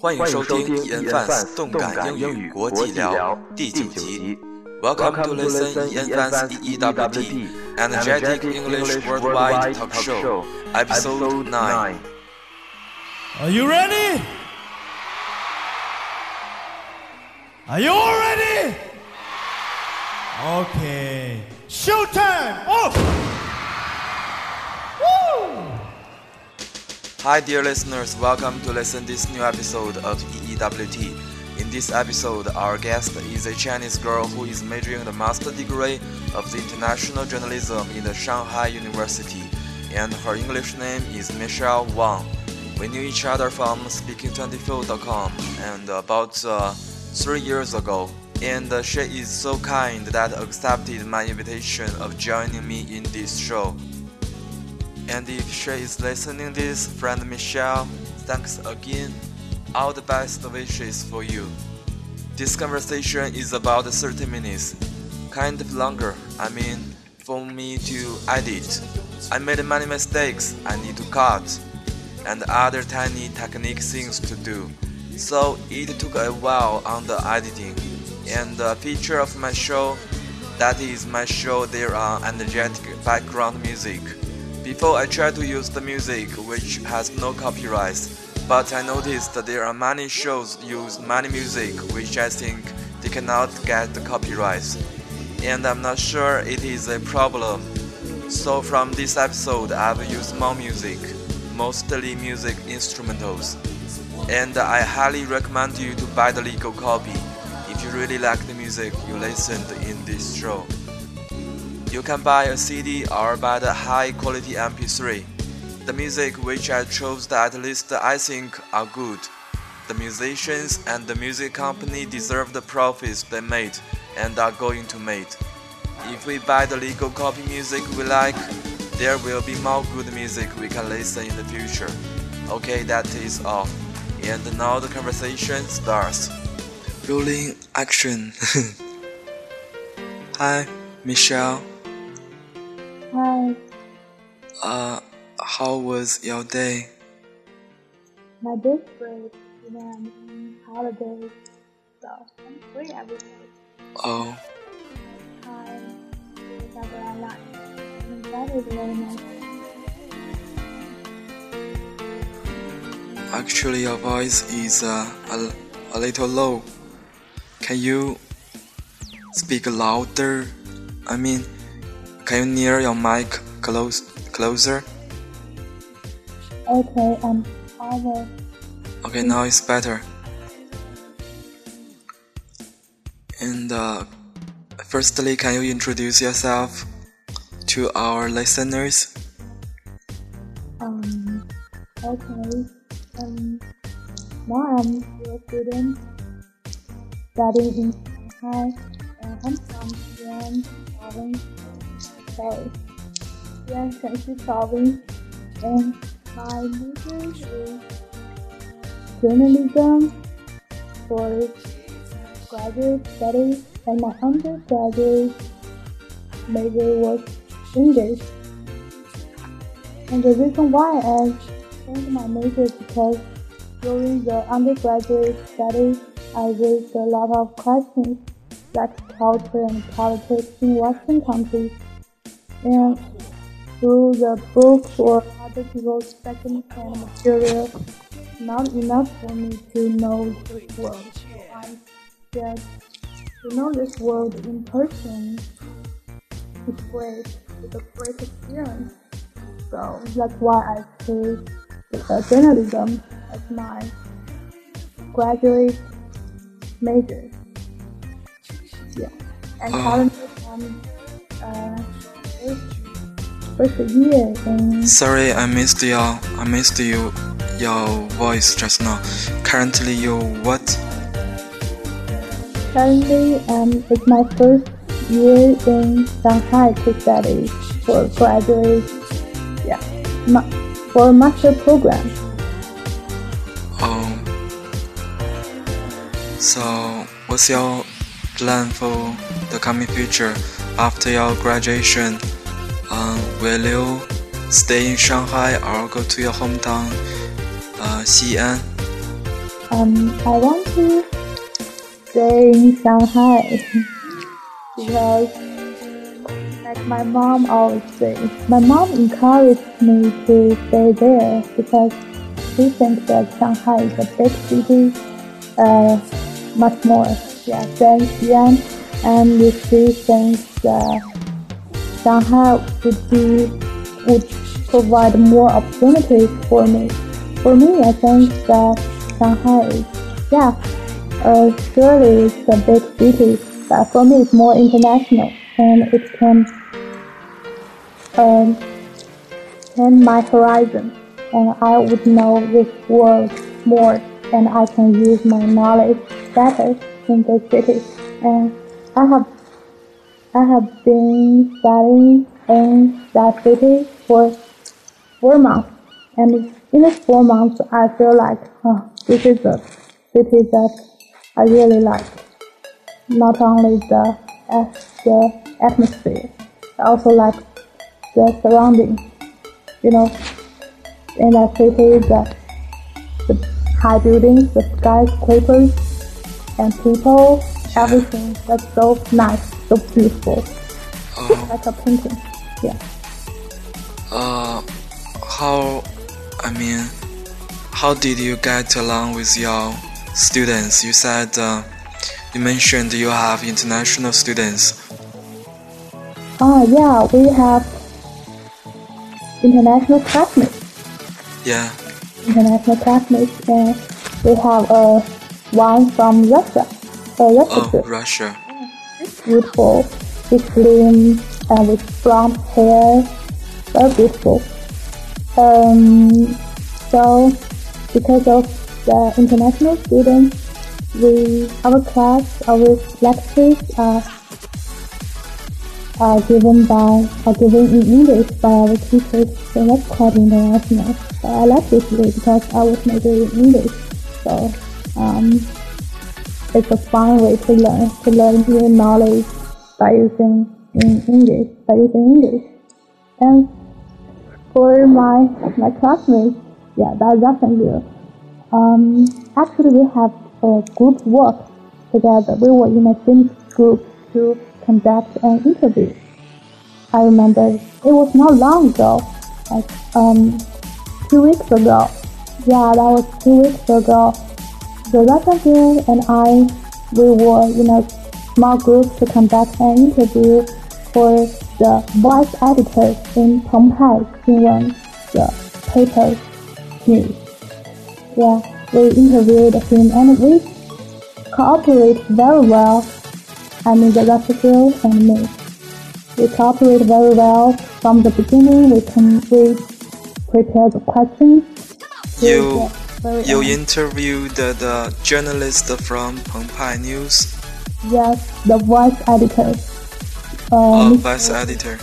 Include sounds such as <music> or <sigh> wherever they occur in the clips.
欢迎收听 EN Fans 动感英语国际聊第九集。Welcome to listen EN Fans EEWT Energetic English Worldwide Talk Show, Episode Nine. Are you ready? Are you all ready? Okay. Showtime! Off! Hi, dear listeners. Welcome to listen this new episode of EEWT. In this episode, our guest is a Chinese girl who is majoring the master degree of the international journalism in the Shanghai University, and her English name is Michelle Wang. We knew each other from speaking24.com and about uh, three years ago, and she is so kind that accepted my invitation of joining me in this show. And if she is listening this, friend Michelle, thanks again. All the best wishes for you. This conversation is about 30 minutes, kind of longer. I mean, for me to edit. I made many mistakes I need to cut, and other tiny technique things to do. So it took a while on the editing. And the feature of my show, that is my show, there are energetic background music. Before I try to use the music which has no copyright, but I noticed that there are many shows use many music which I think they cannot get the copyright. And I'm not sure it is a problem. So from this episode I've used more music, mostly music instrumentals. And I highly recommend you to buy the legal copy if you really like the music you listened in this show. You can buy a CD or buy the high quality MP3. The music which I chose that at least I think are good. The musicians and the music company deserve the profits they made and are going to make. If we buy the legal copy music we like, there will be more good music we can listen in the future. Okay, that is all. And now the conversation starts. Rolling action. <laughs> Hi, Michelle. Hi, Uh, how was your day? my day's great. You know, I'm on holidays, so I'm free every day. Oh, Time to do whatever I like. And that is very nice. actually, your voice is uh, a, a little low. Can you speak louder? I mean, can you near your mic close closer? Okay, um, I will. Okay, now it's better. And uh, firstly, can you introduce yourself to our listeners? Um, okay. Um, now I'm a student studying in Shanghai, and I'm from Yuan province. Sorry, Yuan Shanxi province, and my major is journalism for graduate studies, and my undergraduate major was English. And the reason why I changed my major is because during the undergraduate studies, I raised a lot of questions like culture and politics in Western countries. And through the books or other people's second-hand material, not enough for me to know this world. So I said, to know this world in person It's great. It's a great experience. So that's why I chose uh, journalism as my graduate major. Yeah, and Oh. currently I'm uh, first, year in Sorry, I missed your I missed you your voice just now. Currently, you what? currently um it's my first year in Shanghai to study for graduate. Yeah, ma- for master program. Oh, so what's your plan for the coming future after your graduation? Um, will you stay in Shanghai. Or go to your hometown, uh, Xi'an? Um, I want to stay in Shanghai. <laughs> Because, like my mom always says, my mom encouraged me to stay there because she thinks that Shanghai is a big city, uh, much more, yeah, than Xi'an, and she thinks that Shanghai would be would provide more opportunities for me. For me, I think that Shanghai is, yeah, uh, surely it's a big city, but for me it's more international and it can um, expand my horizon and I would know this world more and I can use my knowledge better in the city. And I have I have been studying in that city for four months and in these four months I feel like oh, this is a city that I really like. Not only the the atmosphere, I also like the surroundings. You know, in that city, the the high buildings, the skyscrapers, and people, everything that's so nice, so beautiful, Oh, like a painting. Yeah. uh, how, I mean, how did you get along with your students? You said uh, you mentioned you have international students. Ah, yeah, we have international classmates. Yeah. international classmates and we have uh, one from Russia. Russia Oh. Russia. beautiful, she's slim and with blonde hair, very beautiful. Um, so because of the international students, we our class, our lectures are are given by are given in English by our teachers, so that's quite international. But I like this way because I was majoring in English, so um, it's a fun way to learn to learn new knowledge by using in English by using English. And for my my classmates, yeah, that, that's good. Um, actually, we have a group work together. We were in a same group to conduct an interview. I remember it was not long ago, like um, two weeks ago. Yeah, that was two weeks ago. The Russian girl and I, we were in a small group to conduct an interview for the vice editor in Pengpai Xinwen, the paper news. Yeah, we interviewed him and we cooperate very well. I mean, the Russian and me. We cooperate very well from the beginning. We can we prepare the questions. You get very you honest. interviewed the, the journalist from Pengpai News, Yes, the voice editor. Uh, uh, Mr. vice editor.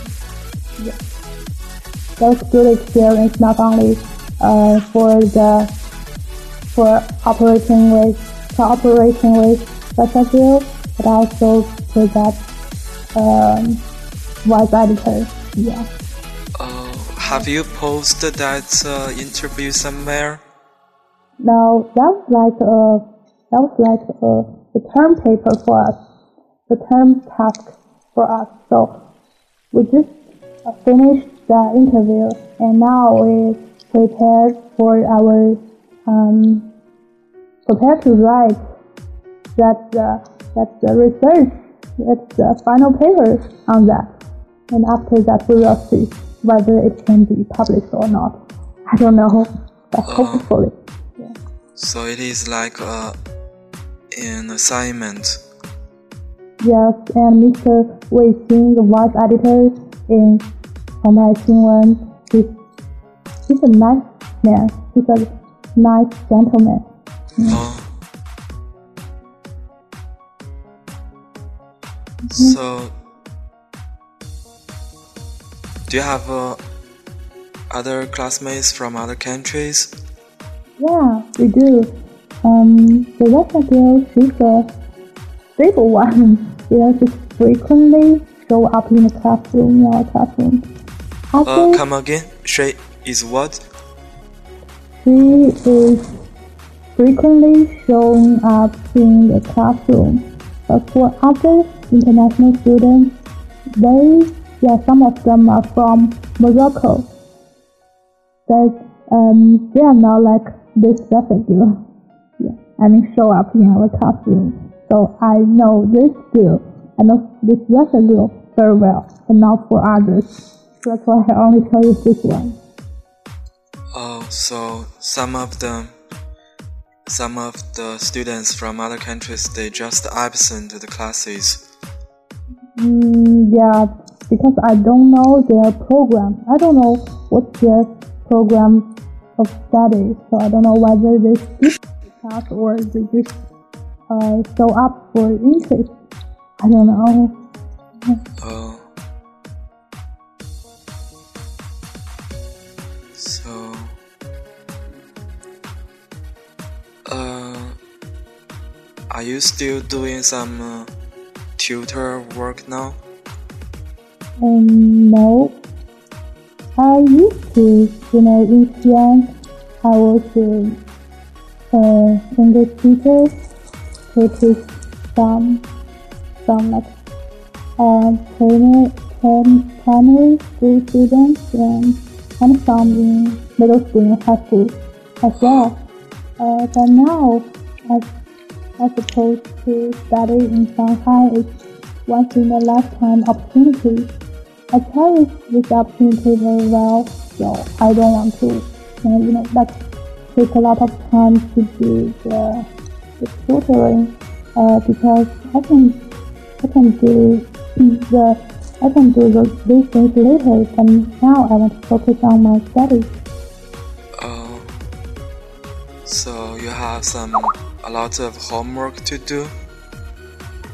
That was good experience not only uh, for the for operating with cooperating with Russia but also for that um, voice editor. Yeah. Uh, have you posted that uh, interview somewhere? Now that was like a that was like a, a term paper for us, the term task for us. So we just uh, finished the interview and now we prepared for our um, prepared to write that the that the research that's the final paper on that. And after that we will see whether it can be published or not. I don't know, but <sighs> hopefully. So it is like uh, an assignment. Yes, and Mr. Wei Xing, the voice editor in Shanghai Xinwen, he's, he's a nice man. He's a nice gentleman. Oh. So, do you have uh, other classmates from other countries? Yeah, we do. Um, the Russian girl, she's a stable <laughs> one. She frequently show up in the classroom, in our classroom. Uh, come again. She is what? she is frequently showing up in the classroom. But for other international students, they, yeah, some of them are from Morocco. But um, they are not like this girl. Yeah, I mean, show up in our classroom. So I know this girl, I know this Russian girl very well, and not for others. That's why I only tell you this one. Oh, so some of them, some of the students from other countries, they just absent the classes. Mm, yeah, because I don't know their program. I don't know what their program of study, so I don't know whether they skip class or they just uh, show up for interest. I don't know. Oh. So, uh, are you still doing some uh, tutor work now? Um, no. I used to, when I was young, I was a uh, teacher which is some, some like uh, primary, primary school students and, and some in middle school and high school as well. Uh, but now, as I suppose to study in Shanghai is once in a lifetime opportunity. I cherish this opportunity very well, so I don't want to, you know, like take a lot of time to do the, the tutoring uh, because I can I can do the I can do the, these things later, but now I want to focus on my studies. Oh, so you have some a lot of homework to do?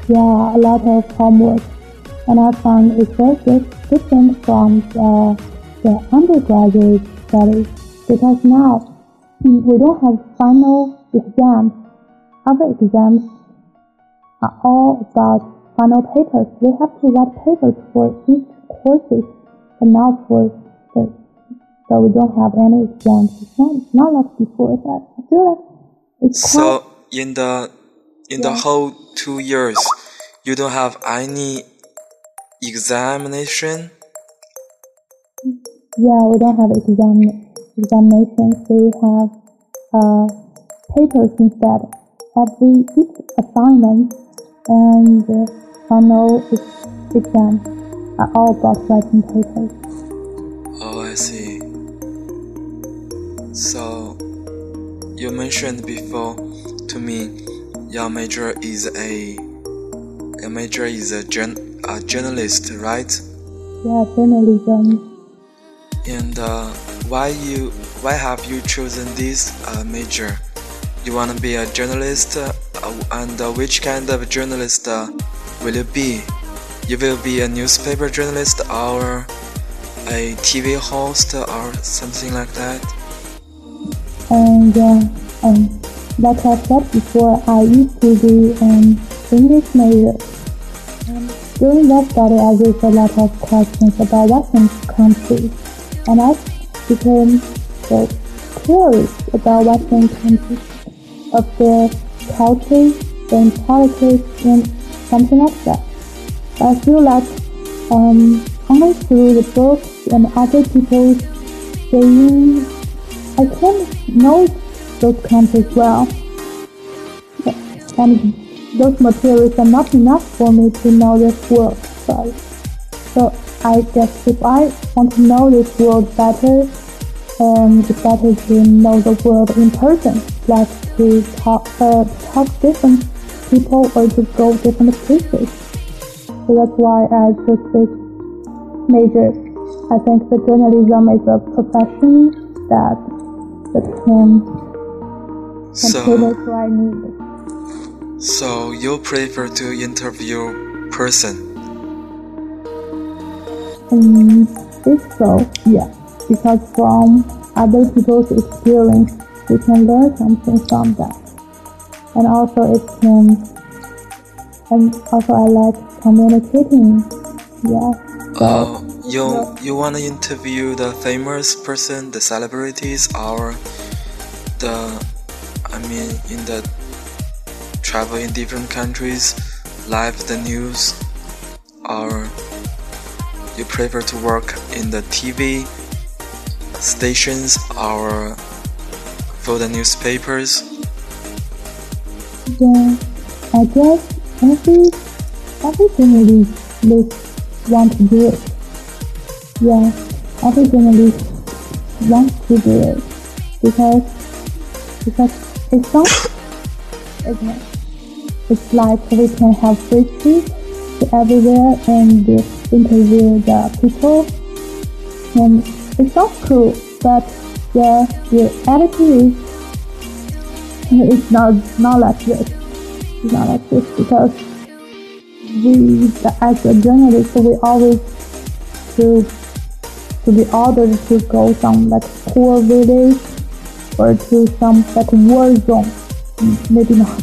Yeah, a lot of homework. And I found it very different from the, the undergraduate studies because now we don't have final exams. Other exams are all about final papers. We have to write papers for each courses, but not for the, so we don't have any exams. It's not, not like before. But I feel like it's so in the in yeah. the whole two years, you don't have any examination. Yeah, we don't have exam examinations. We have uh, papers instead. Every each assignment and uh, final exam are all about writing papers. Oh, I see. So, you mentioned before to me your major is a your major is a, gen, a journalist, right? Yeah, journalism. And uh, why you why have you chosen this uh, major? You want to be a journalist, uh, and uh, which kind of journalist uh, will you be? You will be a newspaper journalist or a TV host or something like that? And uh, um, like I said before, I used to be an English major. During that study, I raised a lot of questions about Western countries, and I became curious about Western countries, of their culture, and politics, and something like that. I feel like um, only through the books and other people saying, I can know those countries well. And those materials are not enough for me to know this world. So, so I guess if I want to know this world better, um, it's better to know the world in person, like to talk, uh, talk different people or to go different places. So that's why I chose this major. I think the journalism is a profession that that can so, I need. So you prefer to interview person? Um, if so, yeah. Because from other people's experience, we can learn something from that. And also it can, and also I like communicating. Yeah. So, uh, you you want to interview the famous person, the celebrities, or the I mean, in the travel in different countries, live the news, or you prefer to work in the TV stations or for the newspapers? Yeah, I guess every every journalist want to do it. Yeah, every journalist wants to do it because because it's not <coughs> isn't it? It's like we can have free speech everywhere and interview the people and it's not cool but the attitude is it's not not like this. It's not like this because we as a journalist we always to to be ordered to go some like poor village or to some like war zone. Maybe not.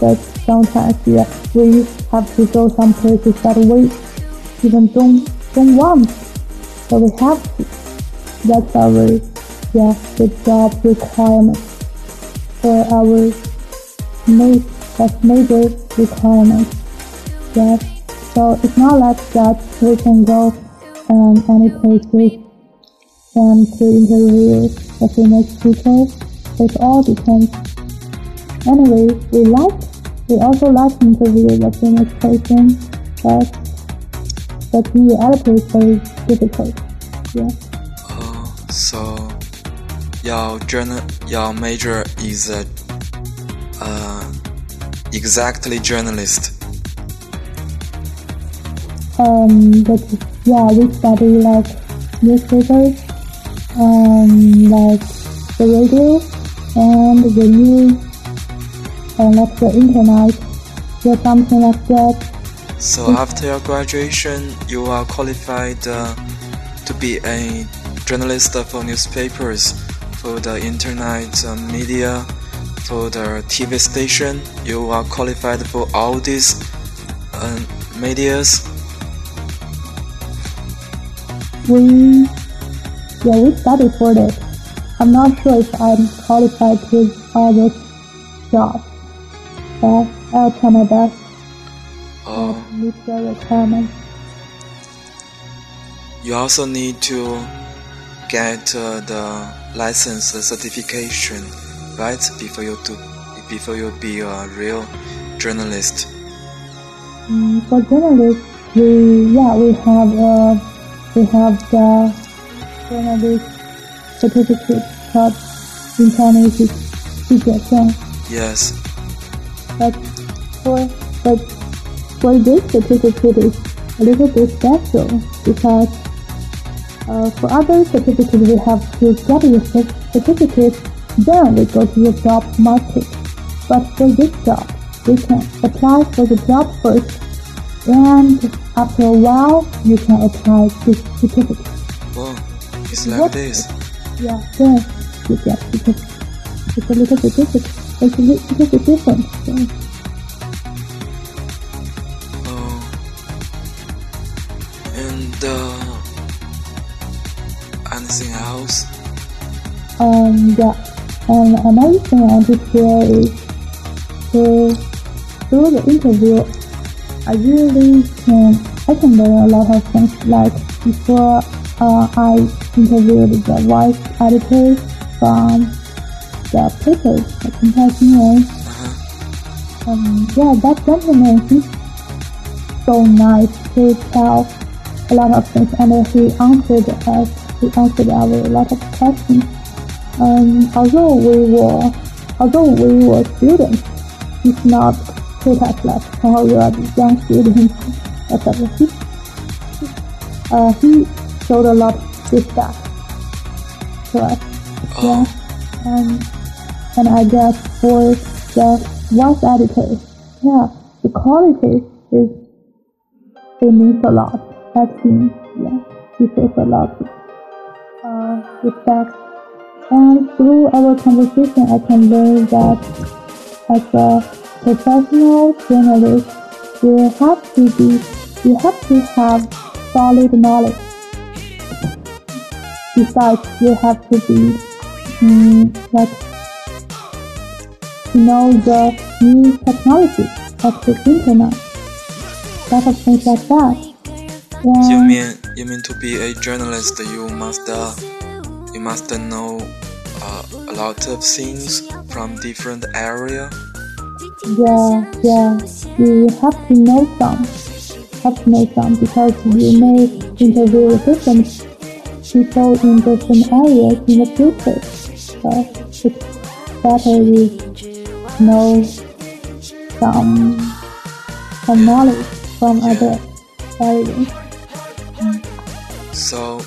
But sometimes yeah, we have to go some places that we even don't don't want. So we have to. That's our yeah, the job requirement for our ma- that's major requirement. Yes. So it's not like that we can go um, any places and to interview the famous people. It all depends. Anyway, we like, we also like to interview the famous person, but but the reality is very difficult. Yeah. Oh, so your journal, your major is a uh, exactly journalist. Um, but yeah, we study like newspapers, um, like the radio and the news, and like the internet, or something like that. So after your graduation, you are qualified uh, to be a journalist for newspapers, for the internet uh, media, for the TV station. You are qualified for all these uh, medias. We, yeah, we study for this. I'm not sure if I'm qualified to all this job, best. I'll try my best. Oh, meet your requirements. You also need to get uh, the license certification, right? Before you do, before you be a real journalist. Mm, for journalists, we yeah we have uh, we have the journalist certificate called international certification. Yes but for but for this certificate is a little bit special because uh, for other certificates we have to get your cer- certificate then we go to the job market but for this job we can apply for the job first and after a while you can apply this certificate Oh, it's like What? this. yeah then you get certificate it's a little bit different it's a li- little bit different so. Oh. And uh, anything else? Um, yeah. And another thing I want to share is to through the interview, I really can I can learn a lot of things. Like before, uh, I interviewed the vice editor from the papers, the Compassion Uh-huh. um, yeah, that gentleman, he's so nice to tell a lot of things, and he answered us, he answered our a lot of questions. Um, although we were, although we were students, he's not treat us like, oh, you are young students, etc. He, uh, he showed a lot of respect to us. Oh, Yeah. And and I guess for the voice editor, yeah, the quality is it means a lot. That means yeah, it shows a lot uh, respect. And through our conversation, I can learn that as a professional journalist, you have to be, you have to have solid knowledge. Besides, you have to be mm, like to know the new technology of the internet. Lot of things like that. And You mean you mean to be a journalist? You must uh, you must know uh, a lot of things from different area. Yeah, yeah. You have to know some. Have to know some because you may interview different people in different areas in the future. So it's better you know some some knowledge from other areas. So,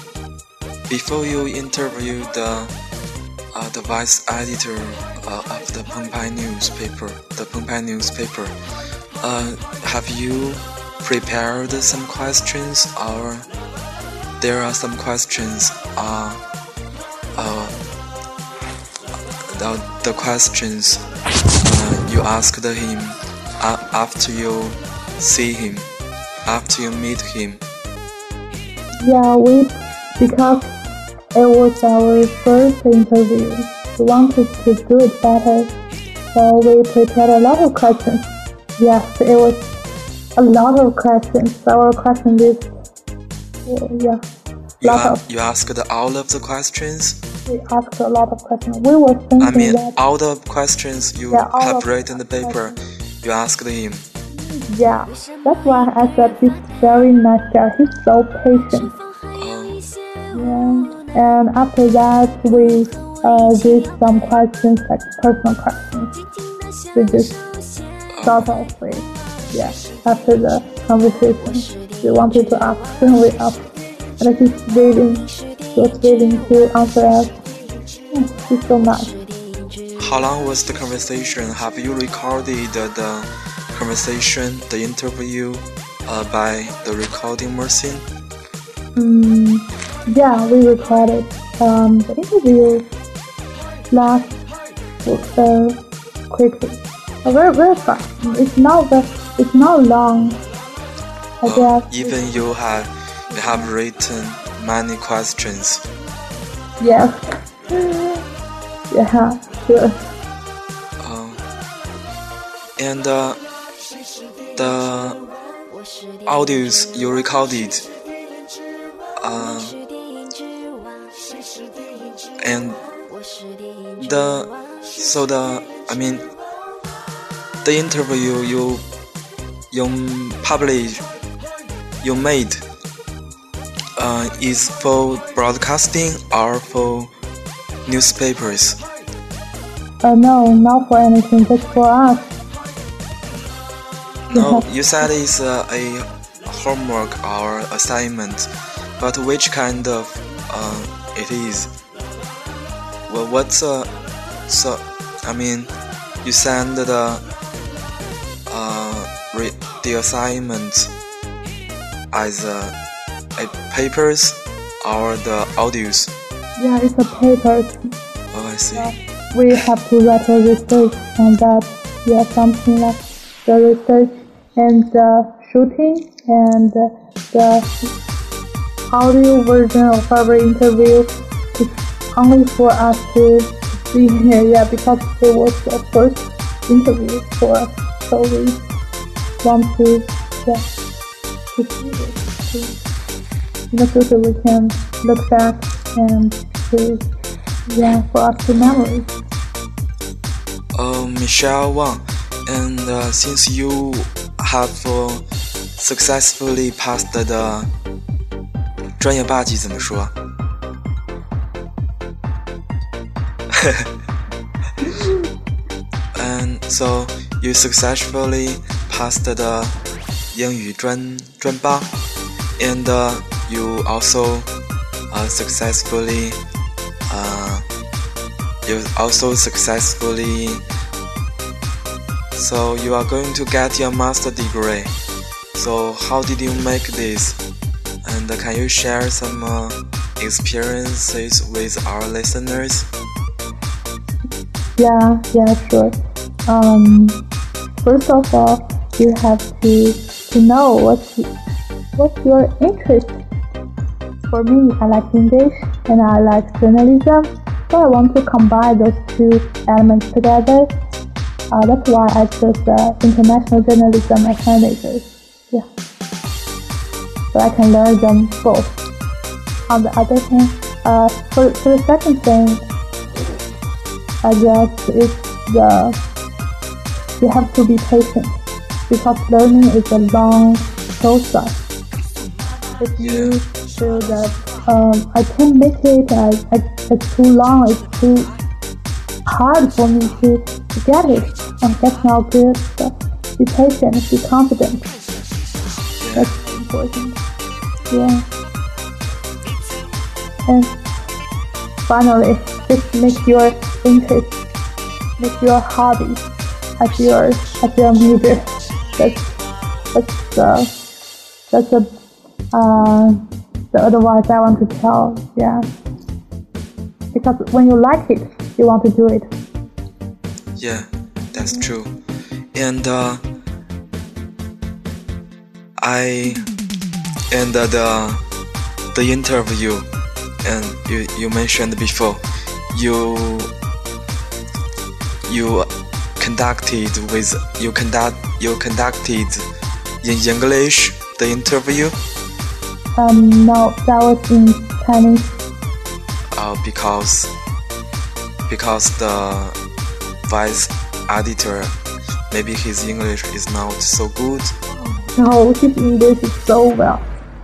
before you interview the uh, the vice editor uh, of the Pengpai newspaper, the Pengpai newspaper, uh, have you prepared some questions or there are some questions uh, uh, the, the questions uh, you asked him uh, after you see him, after you meet him. Yeah, we because it was our first interview. We wanted to do it better, so we prepared a lot of questions. Yes, it was a lot of questions. Our question list, yeah, You, lot a- of. you asked all of the questions? We asked a lot of questions. We were thinking I mean, that all the questions you Yeah, have written the the paper, you asked him. yeah, that's why I said he's very nice guy. He's so patient. Oh, Yeah, and after that we uh, did some questions like personal questions. We just start off with yeah. After the conversation, we wanted to ask, then we asked, and he's he was willing to answer us. He's so nice. how long was the conversation? Have you recorded the, the conversation, the interview, uh, by the recording machine? Mm, yeah, we recorded um, the interview last uh, quickly, uh, very very fast. It's not the, it's not long. I Uh, guess. even you have you have written many questions. Yes. Yeah. Uh, and uh, the audios you recorded uh, and the so the I mean the interview you you publish you made uh, is for broadcasting or for newspapers Uh, no, not for anything, just for us. No, you said it's uh, a homework or assignment, but which kind of uh, it is? Well, what's uh, so? I mean, you send the uh, re- the assignment as uh, a papers or the audios. Yeah, it's a paper. Oh, I see. We have to write a research on that. Yeah, something like the research and the shooting and the audio version of our interview It's only for us to be here. Yeah, because it was the first interview for us, so we want to yeah to see it. In the future, we can look back and to yeah for us to memory. Uh, Michelle Wang, and uh, since you have uh, successfully passed the 专业霸级怎么说？<laughs> and so you successfully passed the 英语专专八 and uh, you also uh, successfully uh, you also successfully so you are going to get your master degree so how did you make this and can you share some uh, experiences with our listeners Yeah, yeah, sure. Um, first of all, you have to to know what's what's your interest. For me, I like English and I like journalism, so I want to combine those two elements together. Uh, that's why I chose uh, international journalism as my major. Yeah. So I can learn them both. On the other hand, uh, for, for the second thing, I guess it's the you have to be patient because learning is a long process. If you feel that um, I can't make it, I, I, it's too long, it's too hard for me to, to get it, and that's not good. So be patient, be confident. That's important. Yeah. And finally, just make your interest, make your hobby as your as your major. That's that's uh, that's a uh, the advice I want to tell. Yeah, because when you like it, you want to do it. Yeah, that's true. And uh, I and uh, the the interview and you you mentioned before you you conducted with you conduct you conducted in English the interview. Um, no, that was in Chinese. Uh, because because the vice editor maybe his English is not so good. No, his English is so well.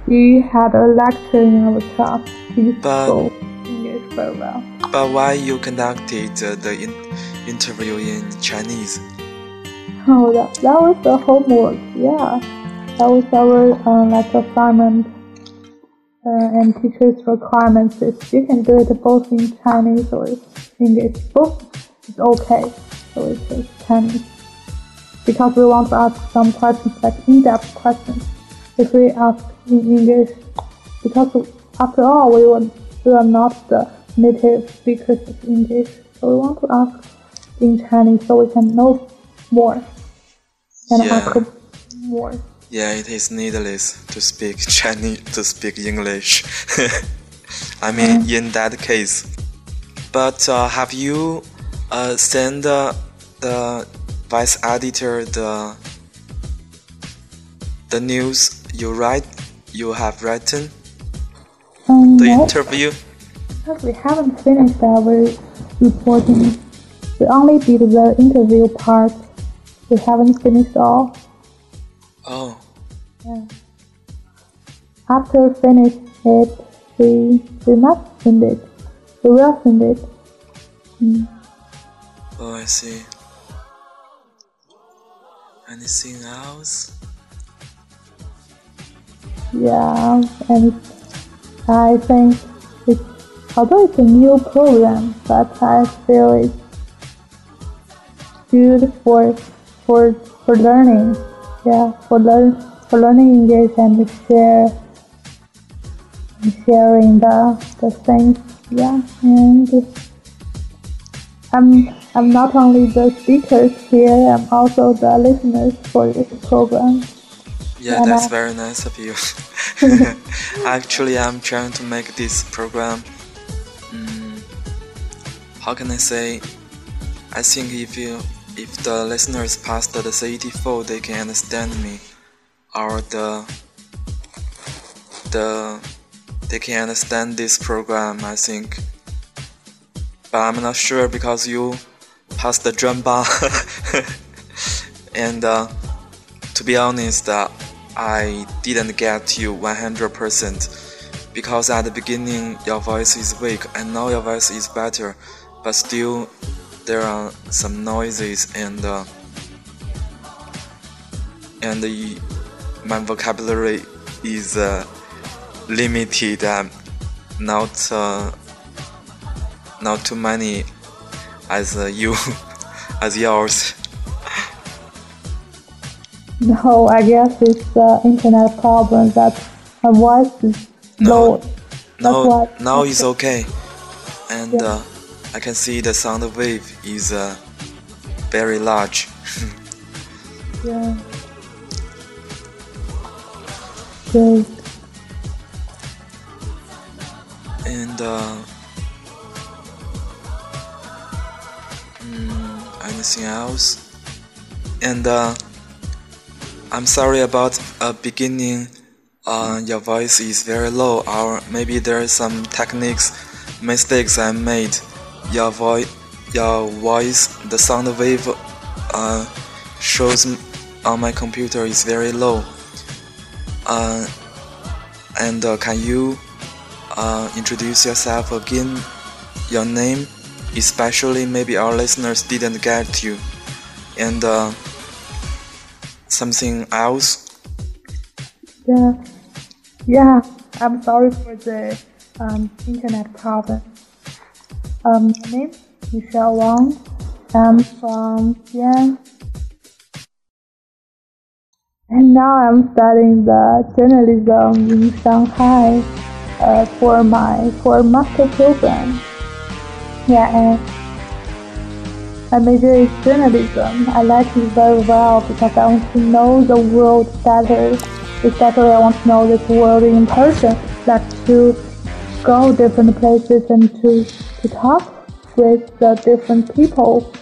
He had a lecture in our class. He spoke English very well. But why you conducted uh, the in interview in Chinese? Oh, that, that was the homework. Yeah, that was our uh, like assignment uh, and teachers' requirements. Is you can do it both in Chinese or English. Both is okay. So it's just Chinese because we want to ask some questions like in-depth questions. If we ask in English, because after all we were we are not the native speakers of English, so we want to ask in Chinese so we can know more and Yeah. ask more. Yeah, it is needless to speak <laughs> Chinese to speak English. <laughs> I mean, in that case. But uh, have you uh, sent uh, the vice editor the the news you write you have written Um, the no, interview? because we haven't finished our reporting. We only did the interview part. We haven't finished all. Oh, Yeah. After finish it, we we must send it. We will send it. Hmm. oh, I see. Anything else? Yeah, and I think it's although it's a new program, but I feel it's good for for for learning. Yeah, for learn for learning English and share sharing the the things. Yeah, and I'm I'm not only the speakers here, I'm also the listeners for this program. Yeah, Yeah, that's that- very nice of you. <laughs> <laughs> Actually, I'm trying to make this program. Mm, how can I say? I think if you, if the listeners pass the CET4, they can understand me, or the, the, they can understand this program. I think, but I'm not sure because you passed the drum bar, <laughs> and. Uh, to be honest, uh, I didn't get you 100% because at the beginning your voice is weak and now your voice is better, but still there are some noises and uh, and the, my vocabulary is uh, limited, um, not uh, not too many as uh, you <laughs> as yours. No, I guess it's the internet problem that my voice is low. That's Now, why. now it's okay, and Yeah. I can see the sound wave is uh, very large. Yeah. Great. And uh, mm, anything else? And uh, I'm sorry about uh, beginning. Uh, your voice is very low, or maybe there are some techniques mistakes I made. Your voice, your voice, the sound wave uh, shows on my computer is very low. Uh, and uh, can you uh, introduce yourself again? Your name, especially maybe our listeners didn't get you, and uh, something else. Yeah, yeah. I'm sorry for the um, internet problem. Um, my name is Michelle Wang. I'm from Xi'an. And now I'm studying the journalism in Shanghai uh, for my for master program. Yeah, and my major is journalism. I like it very well because I want to know the world better. Especially I want to know this world in person, like to go different places and to, to talk with the different people.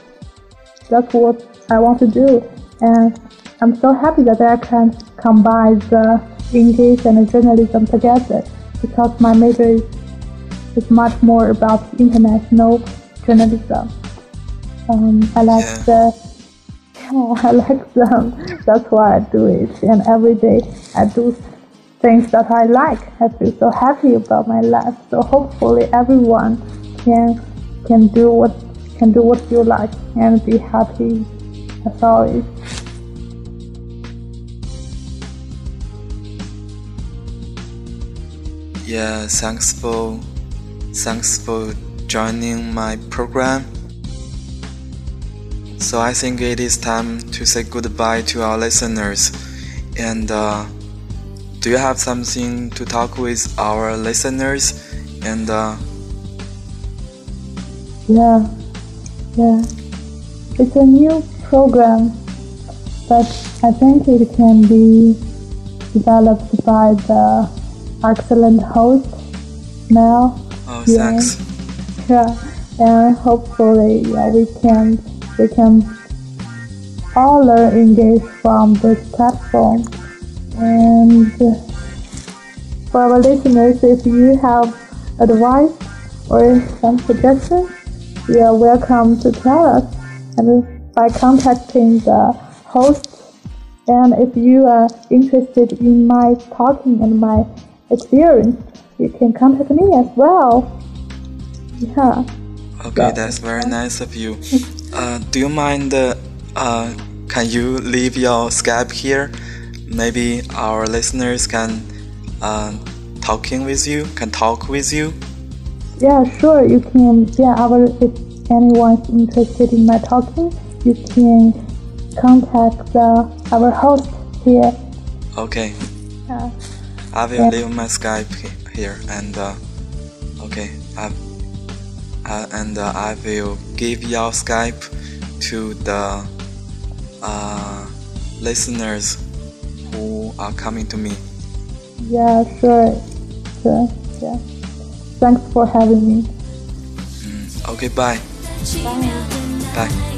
That's what I want to do. And I'm so happy that I can combine the English and the journalism together because my major is, is much more about international journalism. Um, I like Yeah. the yeah, <laughs> I like them. That's why I do it. And every day I do things that I like. I feel so happy about my life. So hopefully everyone can can do what can do what you like and be happy as always. Yeah, thanks for thanks for joining my program. So I think it is time to say goodbye to our listeners. And uh, do you have something to talk with our listeners? And uh, Yeah, yeah. It's a new program, but I think it can be developed by the excellent host Mel. oh, Yeah. thanks. Yeah, and hopefully, yeah, we can we can all learn English from this platform. And for our listeners, if you have advice or some suggestions, you are welcome to tell us and by contacting the host. And if you are interested in my talking and my experience, you can contact me as well. Yeah. Okay, that's very nice of you. <laughs> Uh, do you mind? Uh, uh, can you leave your Skype here? Maybe our listeners can uh, talking with you, can talk with you. Yeah, sure. You can. Yeah, our if anyone's interested in my talking, you can contact the our host here. Okay, Uh, I will Yeah. leave my Skype here, and uh, okay, I, uh, and uh, I will give your Skype to the uh, listeners are coming to me. yeah, sure. Sure. Yeah. Thanks for having me. Mm, okay, bye. Bye. Bye.